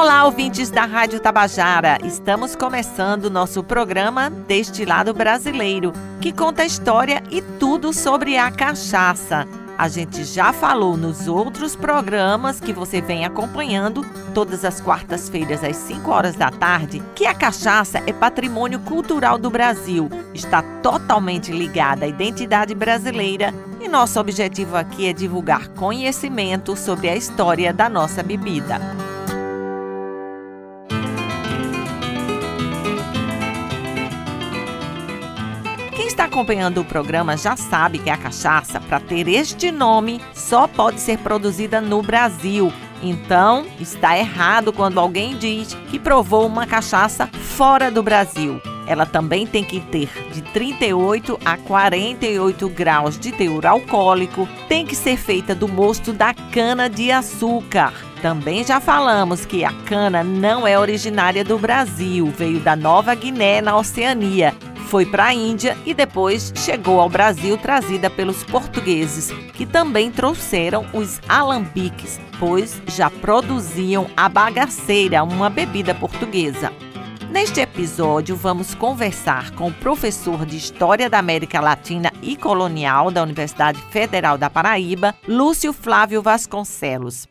Olá, ouvintes da Rádio Tabajara! Estamos começando nosso programa Destilado Brasileiro, que conta a história e tudo sobre a cachaça. A gente já falou nos outros programas que você vem acompanhando todas as quartas-feiras às 5 horas da tarde que a cachaça é patrimônio cultural do Brasil, está totalmente ligada à identidade brasileira e nosso objetivo aqui é divulgar conhecimento sobre a história da nossa bebida. Está acompanhando o programa já sabe que a cachaça, para ter este nome, só pode ser produzida no Brasil. Então, está errado quando alguém diz que provou uma cachaça fora do Brasil. Ela também tem que ter de 38 a 48 graus de teor alcoólico, tem que ser feita do mosto da cana de açúcar. Também já falamos que a cana não é originária do Brasil, veio da Nova Guiné, na Oceania, foi para a Índia e depois chegou ao Brasil trazida pelos portugueses, que também trouxeram os alambiques, pois já produziam a bagaceira, uma bebida portuguesa. Neste episódio, vamos conversar com o professor de História da América Latina e Colonial da Universidade Federal da Paraíba, Lúcio Flávio Vasconcelos.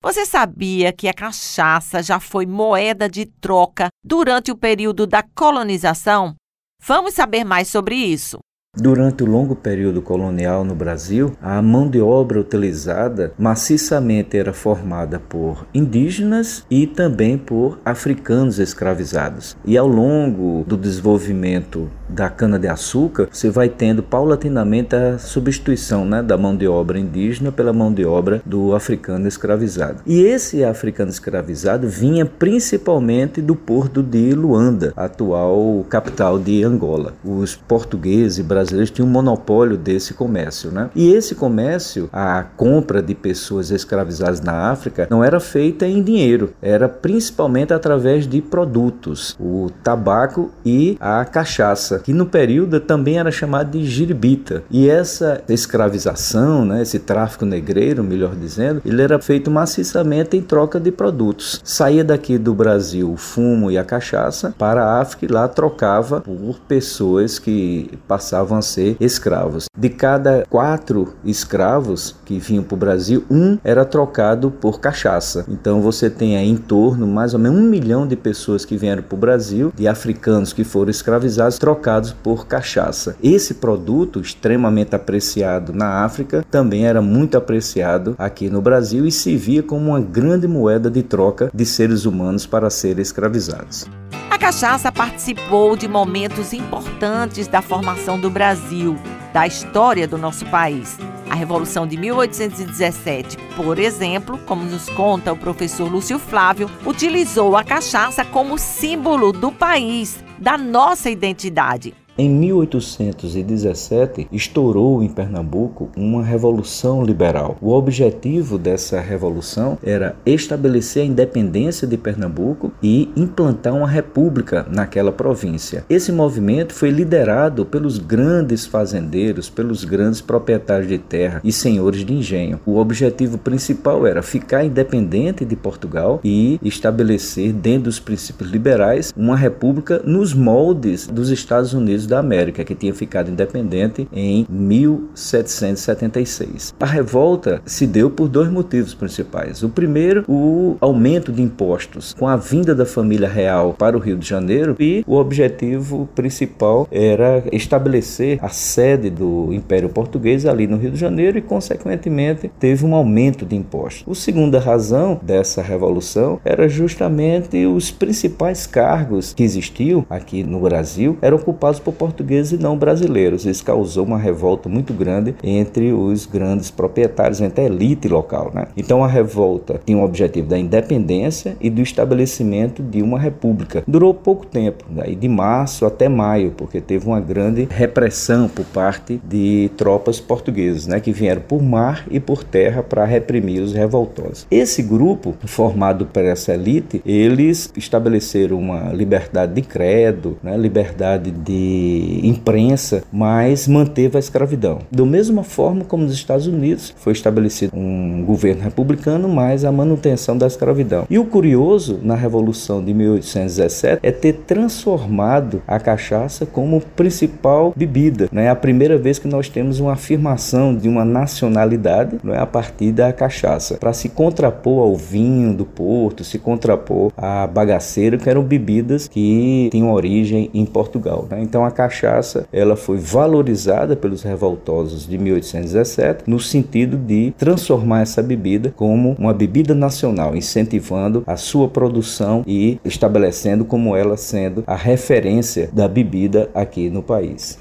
Você sabia que a cachaça já foi moeda de troca durante o período da colonização? Vamos saber mais sobre isso. Durante o longo período colonial no Brasil, a mão de obra utilizada maciçamente era formada por indígenas e também por africanos escravizados. E ao longo do desenvolvimento da cana-de-açúcar, você vai tendo paulatinamente a substituição né, da mão de obra indígena pela mão de obra do africano escravizado. E esse africano escravizado vinha principalmente do porto de Luanda, atual capital de Angola. Os portugueses e brasileiros tinham um monopólio desse comércio, né? E esse comércio, a compra de pessoas escravizadas na África, não era feita em dinheiro, era principalmente através de produtos, o tabaco e a cachaça, que no período também era chamado de giribita. E essa escravização, né, esse tráfico negreiro, melhor dizendo, ele era feito maciçamente em troca de produtos. Saía daqui do Brasil o fumo e a cachaça para a África e lá trocava por pessoas que passavam passavam a ser escravos. De cada quatro escravos que vinham para o Brasil, um era trocado por cachaça. Então você tem aí em torno mais ou menos um milhão de pessoas que vieram para o Brasil, de africanos que foram escravizados, trocados por cachaça. Esse produto, extremamente apreciado na África, também era muito apreciado aqui no Brasil e se via como uma grande moeda de troca de seres humanos para serem escravizados. A cachaça participou de momentos importantes da formação do Brasil, da história do nosso país. A Revolução de 1817, por exemplo, como nos conta o professor Lúcio Flávio, utilizou a cachaça como símbolo do país, da nossa identidade. Em 1817, estourou em Pernambuco uma revolução liberal. O objetivo dessa revolução era estabelecer a independência de Pernambuco e implantar uma república naquela província. Esse movimento foi liderado pelos grandes fazendeiros, pelos grandes proprietários de terra e senhores de engenho. O objetivo principal era ficar independente de Portugal e estabelecer, dentro dos princípios liberais, uma república nos moldes dos Estados Unidos da América, que tinha ficado independente em 1776. A revolta se deu por dois motivos principais. O primeiro, o aumento de impostos com a vinda da família real para o Rio de Janeiro e o objetivo principal era estabelecer a sede do Império Português ali no Rio de Janeiro e, consequentemente, teve um aumento de impostos. A segunda razão dessa revolução era justamente os principais cargos que existiam aqui no Brasil eram ocupados por portugueses e não brasileiros. Isso causou uma revolta muito grande entre os grandes proprietários, entre a elite local. Né? Então a revolta tinha o objetivo da independência e do estabelecimento de uma república. Durou pouco tempo, daí de março até maio, porque teve uma grande repressão por parte de tropas portuguesas, né, que vieram por mar e por terra para reprimir os revoltosos. Esse grupo, formado por essa elite, eles estabeleceram uma liberdade de credo, né, liberdade de imprensa, mas manteve a escravidão. Da mesma forma como nos Estados Unidos foi estabelecido um governo republicano, mas a manutenção da escravidão. E o curioso na Revolução de 1817 é ter transformado a cachaça como principal bebida. É né? a primeira vez que nós temos uma afirmação de uma nacionalidade não é a partir da cachaça, para se contrapor ao vinho do Porto, se contrapor à bagaceira, que eram bebidas que tinham origem em Portugal. Né? Então a cachaça ela foi valorizada pelos revoltosos de 1817 no sentido de transformar essa bebida como uma bebida nacional, incentivando a sua produção e estabelecendo como ela sendo a referência da bebida aqui no país.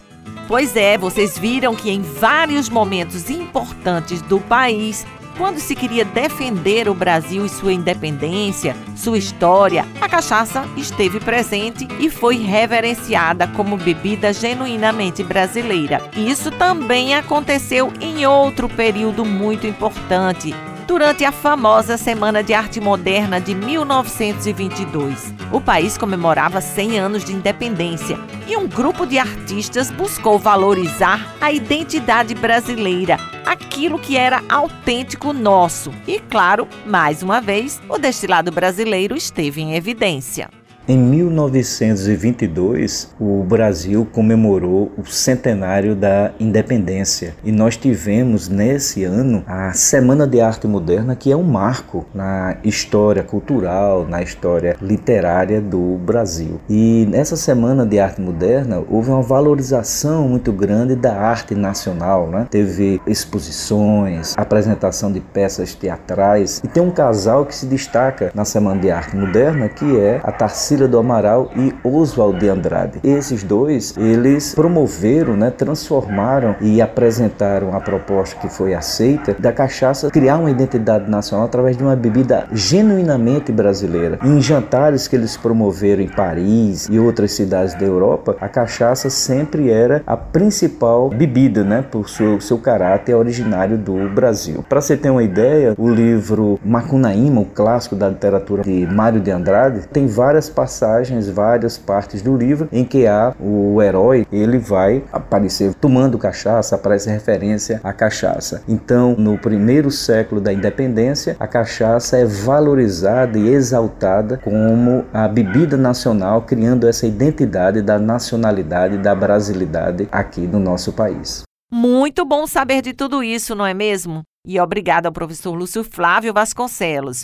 Pois é, vocês viram que em vários momentos importantes do país, quando se queria defender o Brasil e sua independência, sua história, a cachaça esteve presente e foi reverenciada como bebida genuinamente brasileira. Isso também aconteceu em outro período muito importante, durante a famosa Semana de Arte Moderna de 1922. O país comemorava 100 anos de independência e um grupo de artistas buscou valorizar a identidade brasileira, aquilo que era autêntico nosso. E, claro, mais uma vez, o destilado brasileiro esteve em evidência. Em 1922, o Brasil comemorou o centenário da independência e nós tivemos nesse ano a Semana de Arte Moderna, que é um marco na história cultural, na história literária do Brasil. E nessa Semana de Arte Moderna houve uma valorização muito grande da arte nacional, né? Teve exposições, apresentação de peças teatrais e tem um casal que se destaca na Semana de Arte Moderna, que é a Tarsila Cecília do Amaral e Oswald de Andrade. Esses dois, eles promoveram, né, transformaram e apresentaram a proposta que foi aceita da cachaça criar uma identidade nacional através de uma bebida genuinamente brasileira. Em jantares que eles promoveram em Paris e outras cidades da Europa, a cachaça sempre era a principal bebida, né, por seu, seu caráter originário do Brasil. Para você ter uma ideia, o livro Macunaíma, o clássico da literatura de Mário de Andrade, tem várias passagens, várias partes do livro em que há o herói, ele vai aparecer tomando cachaça, aparece referência à cachaça. Então, no primeiro século da independência, a cachaça é valorizada e exaltada como a bebida nacional, criando essa identidade da nacionalidade, da brasilidade aqui no nosso país. Muito bom saber de tudo isso, não é mesmo? E obrigada ao professor Lúcio Flávio Vasconcelos.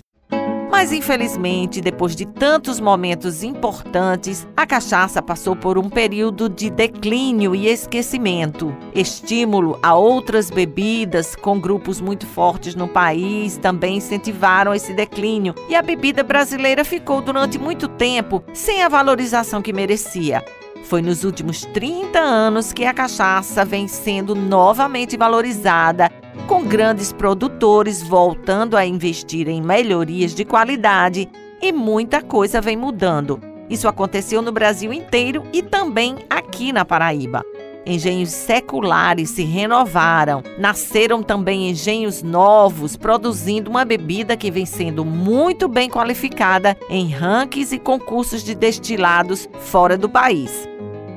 Mas infelizmente, depois de tantos momentos importantes, a cachaça passou por um período de declínio e esquecimento. Estímulo a outras bebidas com grupos muito fortes no país também incentivaram esse declínio e a bebida brasileira ficou durante muito tempo sem a valorização que merecia. Foi nos últimos 30 anos que a cachaça vem sendo novamente valorizada com grandes produtores voltando a investir em melhorias de qualidade e muita coisa vem mudando. Isso aconteceu no Brasil inteiro e também aqui na Paraíba. Engenhos seculares se renovaram, nasceram também engenhos novos, produzindo uma bebida que vem sendo muito bem qualificada em rankings e concursos de destilados fora do país.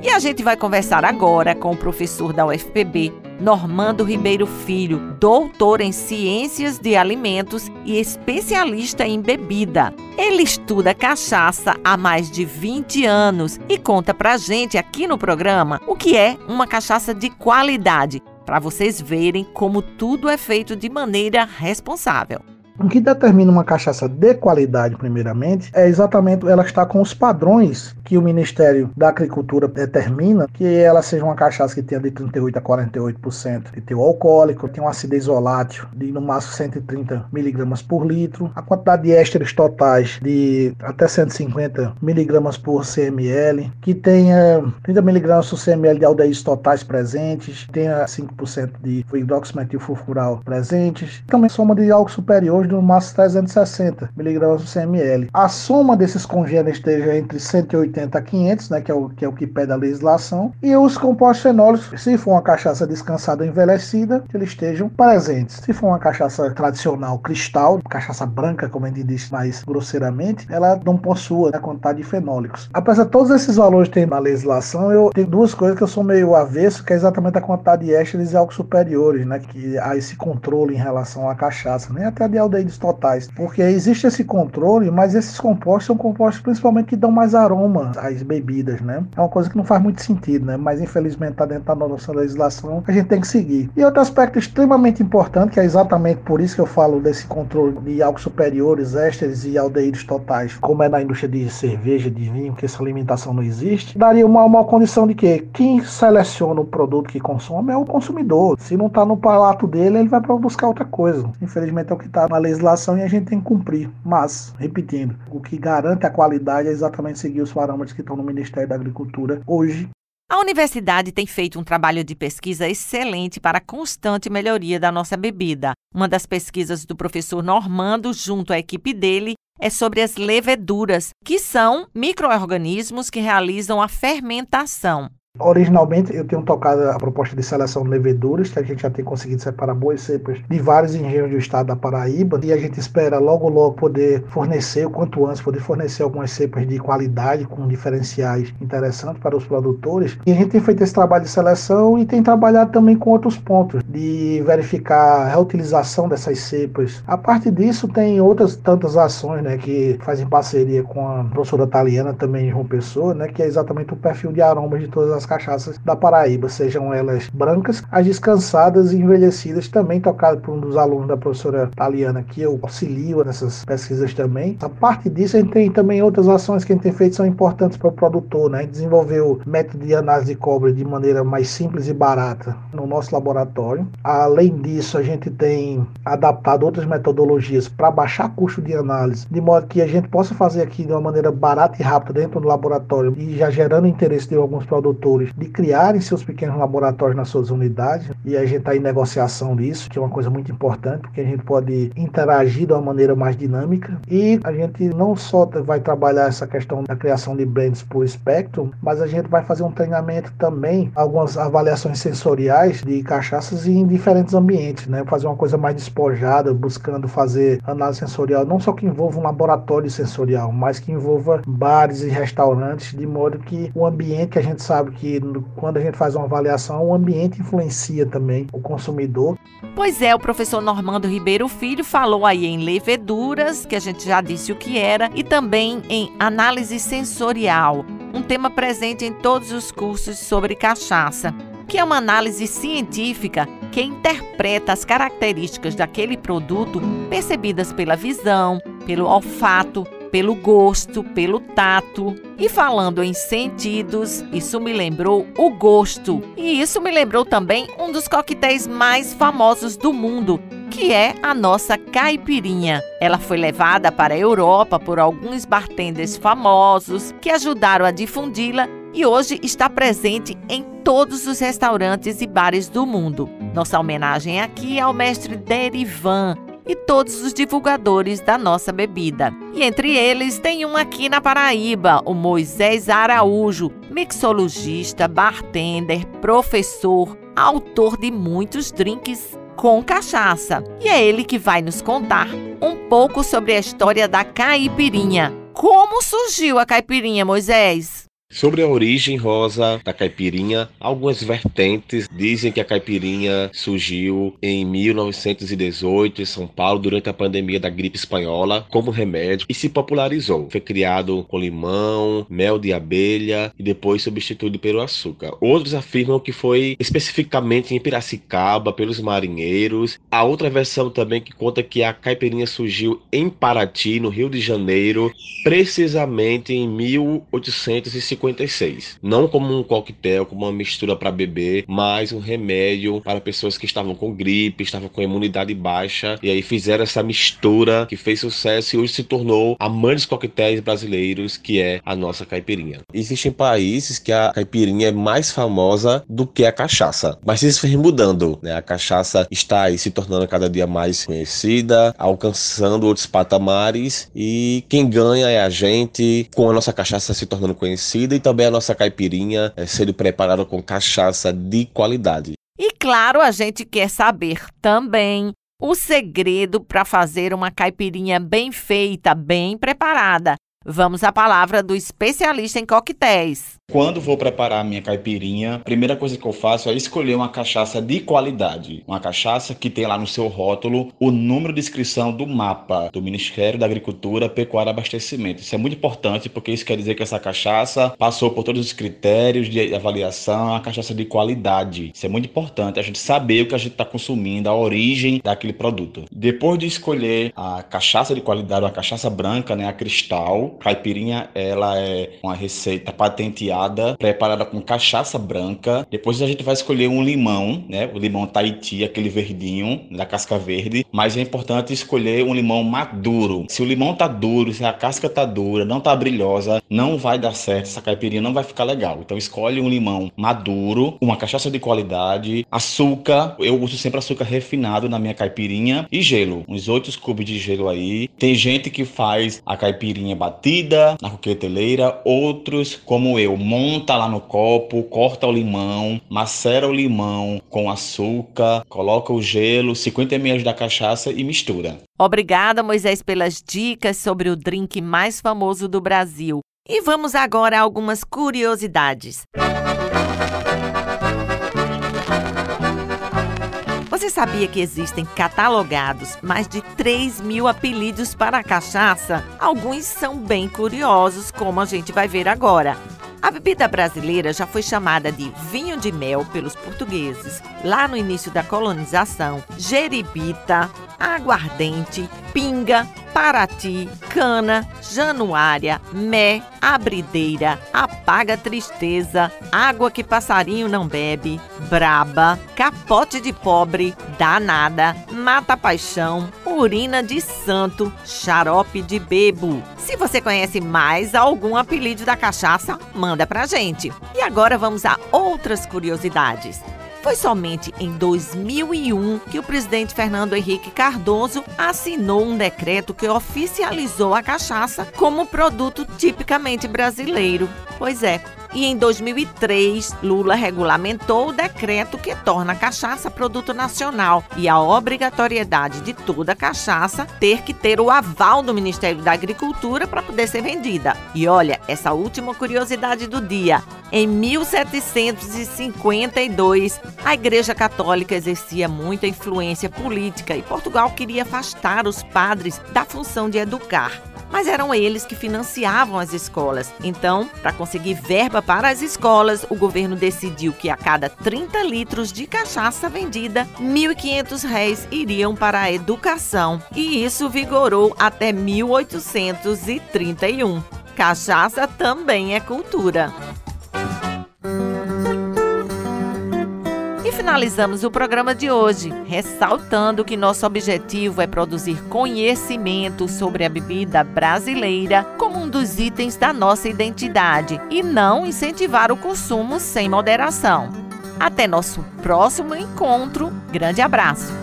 E a gente vai conversar agora com o professor da UFPB, Normando Ribeiro Filho, doutor em Ciências de Alimentos e especialista em bebida. Ele estuda cachaça há mais de 20 anos e conta pra gente aqui no programa o que é uma cachaça de qualidade, para vocês verem como tudo é feito de maneira responsável. O que determina uma cachaça de qualidade, primeiramente, é exatamente ela estar com os padrões que o Ministério da Agricultura determina, que ela seja uma cachaça que tenha de 38 a 48% de teor alcoólico, tenha uma acidez volátil de no máximo 130 miligramas por litro, a quantidade de ésteres totais de até 150 miligramas por CML, que tenha 30 miligramas por CML de aldeídos totais presentes, tenha 5% de hidroximetil furfural presentes, também soma de algo superior no máximo 360 miligramas por CML. A soma desses congêneros esteja entre 180 a 500, né, que é o que, é o que pede a legislação, e os compostos fenólicos, se for uma cachaça descansada ou envelhecida, que eles estejam presentes. Se for uma cachaça tradicional cristal, cachaça branca, como a gente diz mais grosseiramente, ela não possua a né, quantidade de fenólicos. Apesar de todos esses valores terem na legislação, eu tenho duas coisas que eu sou meio avesso, que é exatamente a quantidade de ésteres e álcool superiores, né, que há esse controle em relação à cachaça, nem até de aldeídos totais, porque existe esse controle, mas esses compostos são compostos principalmente que dão mais aroma às bebidas, né? É uma coisa que não faz muito sentido, né? Mas infelizmente está dentro da nossa legislação, a gente tem que seguir. E outro aspecto extremamente importante, que é exatamente por isso que eu falo desse controle de álcool superiores, ésteres e aldeídos totais, como é na indústria de cerveja, de vinho, que essa limitação não existe, daria uma, uma condição de que quem seleciona o produto que consome é o consumidor. Se não está no palato dele, ele vai buscar outra coisa. Infelizmente é o que está na legislação e a gente tem que cumprir. Mas, repetindo, o que garante a qualidade é exatamente seguir os parâmetros que estão no Ministério da Agricultura hoje a universidade tem feito um trabalho de pesquisa excelente para a constante melhoria da nossa bebida. Uma das pesquisas do professor Normando, junto à equipe dele, é sobre as leveduras, que são microorganismos que realizam a fermentação. Originalmente eu tenho tocado a proposta de seleção de leveduras, que a gente já tem conseguido separar boas cepas de vários engenhos do estado da Paraíba, e a gente espera logo logo poder fornecer, o quanto antes, poder fornecer algumas cepas de qualidade com diferenciais interessantes para os produtores. E a gente tem feito esse trabalho de seleção e tem trabalhado também com outros pontos, de verificar a reutilização dessas cepas. A parte disso tem outras tantas ações, né, que fazem parceria com a professora Taliana também João Pessoa, né, que é exatamente o perfil de aromas de todas as as cachaças da Paraíba, sejam elas brancas, as descansadas e envelhecidas, também tocado por um dos alunos da professora Taliana, que eu auxilio nessas pesquisas também. A parte disso, a gente tem também outras ações que a gente tem feito são importantes para o produtor, né? A gente desenvolveu método de análise de cobre de maneira mais simples e barata no nosso laboratório. Além disso, a gente tem adaptado outras metodologias para baixar custo de análise, de modo que a gente possa fazer aqui de uma maneira barata e rápida dentro do laboratório e já gerando interesse de alguns produtores de criarem seus pequenos laboratórios nas suas unidades e a gente está em negociação disso, que é uma coisa muito importante, porque a gente pode interagir de uma maneira mais dinâmica e a gente não só vai trabalhar essa questão da criação de brands por Spectrum, mas a gente vai fazer um treinamento também, algumas avaliações sensoriais de cachaças em diferentes ambientes, né? Fazer uma coisa mais despojada, buscando fazer análise sensorial, não só que envolva um laboratório sensorial, mas que envolva bares e restaurantes, de modo que o ambiente que a gente sabe que quando a gente faz uma avaliação, o ambiente influencia também o consumidor. Pois é, o professor Normando Ribeiro Filho falou aí em leveduras, que a gente já disse o que era, e também em análise sensorial, um tema presente em todos os cursos sobre cachaça, que é uma análise científica que interpreta as características daquele produto percebidas pela visão, pelo olfato, pelo gosto, pelo tato. E falando em sentidos, isso me lembrou o gosto. E isso me lembrou também um dos coquetéis mais famosos do mundo, que é a nossa caipirinha. Ela foi levada para a Europa por alguns bartenders famosos que ajudaram a difundi-la e hoje está presente em todos os restaurantes e bares do mundo. Nossa homenagem aqui é ao mestre Derivan, e todos os divulgadores da nossa bebida. E entre eles tem um aqui na Paraíba, o Moisés Araújo, mixologista, bartender, professor, autor de muitos drinks com cachaça. E é ele que vai nos contar um pouco sobre a história da caipirinha. Como surgiu a caipirinha, Moisés? Sobre a origem rosa da caipirinha, algumas vertentes dizem que a caipirinha surgiu em 1918 em São Paulo durante a pandemia da gripe espanhola como remédio e se popularizou. Foi criado com limão, mel de abelha e depois substituído pelo açúcar. Outros afirmam que foi especificamente em Piracicaba pelos marinheiros. A outra versão também que conta que a caipirinha surgiu em Paraty, no Rio de Janeiro, precisamente em 1850 1956. Não como um coquetel, como uma mistura para beber, mas um remédio para pessoas que estavam com gripe, estavam com imunidade baixa, e aí fizeram essa mistura que fez sucesso e hoje se tornou a mãe dos coquetéis brasileiros, que é a nossa caipirinha. Existem países que a caipirinha é mais famosa do que a cachaça, mas isso vem mudando, né? A cachaça está aí se tornando cada dia mais conhecida, alcançando outros patamares e quem ganha é a gente com a nossa cachaça se tornando conhecida e também a nossa caipirinha é, sendo preparada com cachaça de qualidade. E claro, a gente quer saber também o segredo para fazer uma caipirinha bem feita, bem preparada. Vamos à palavra do especialista em coquetéis. Quando vou preparar a minha caipirinha, a primeira coisa que eu faço é escolher uma cachaça de qualidade. Uma cachaça que tem lá no seu rótulo o número de inscrição do mapa do Ministério da Agricultura, Pecuária e Abastecimento. Isso é muito importante porque isso quer dizer que essa cachaça passou por todos os critérios de avaliação, é uma cachaça de qualidade. Isso é muito importante, a gente saber o que a gente está consumindo, a origem daquele produto. Depois de escolher a cachaça de qualidade, uma cachaça branca, né, a cristal, caipirinha, ela é uma receita patenteada preparada com cachaça branca. Depois a gente vai escolher um limão, né? O limão Tahiti, aquele verdinho, da casca verde. Mas é importante escolher um limão maduro. Se o limão tá duro, se a casca tá dura, não tá brilhosa, não vai dar certo. Essa caipirinha não vai ficar legal. Então escolhe um limão maduro, uma cachaça de qualidade, açúcar. Eu uso sempre açúcar refinado na minha caipirinha e gelo. Uns 8 cubos de gelo aí. Tem gente que faz a caipirinha batida na coqueteleira, outros, como eu, monta lá no copo, corta o limão, macera o limão com açúcar, coloca o gelo, 50 ml da cachaça e mistura. Obrigada, Moisés, pelas dicas sobre o drink mais famoso do Brasil. E vamos agora a algumas curiosidades. Você sabia que existem catalogados mais de 3 mil apelidos para a cachaça? Alguns são bem curiosos, como a gente vai ver agora. A bebida brasileira já foi chamada de vinho de mel pelos portugueses, lá no início da colonização, jeribita, aguardente, pinga, Paraty, Cana, Januária, Mé, Abrideira, Apaga Tristeza, Água que Passarinho Não Bebe, Braba, Capote de Pobre, Danada, Mata Paixão, Urina de Santo, Xarope de Bebo. Se você conhece mais algum apelido da cachaça, manda pra gente. E agora vamos a outras curiosidades. Foi somente em 2001 que o presidente Fernando Henrique Cardoso assinou um decreto que oficializou a cachaça como produto tipicamente brasileiro. Pois é, e em 2003, Lula regulamentou o decreto que torna a cachaça produto nacional e a obrigatoriedade de toda cachaça ter que ter o aval do Ministério da Agricultura para poder ser vendida. E olha, essa última curiosidade do dia. Em 1752, a Igreja Católica exercia muita influência política e Portugal queria afastar os padres da função de educar mas eram eles que financiavam as escolas. Então, para conseguir verba para as escolas, o governo decidiu que a cada 30 litros de cachaça vendida, R$ 1.500 iriam para a educação. E isso vigorou até 1831. Cachaça também é cultura. Finalizamos o programa de hoje, ressaltando que nosso objetivo é produzir conhecimento sobre a bebida brasileira como um dos itens da nossa identidade e não incentivar o consumo sem moderação. Até nosso próximo encontro. Grande abraço!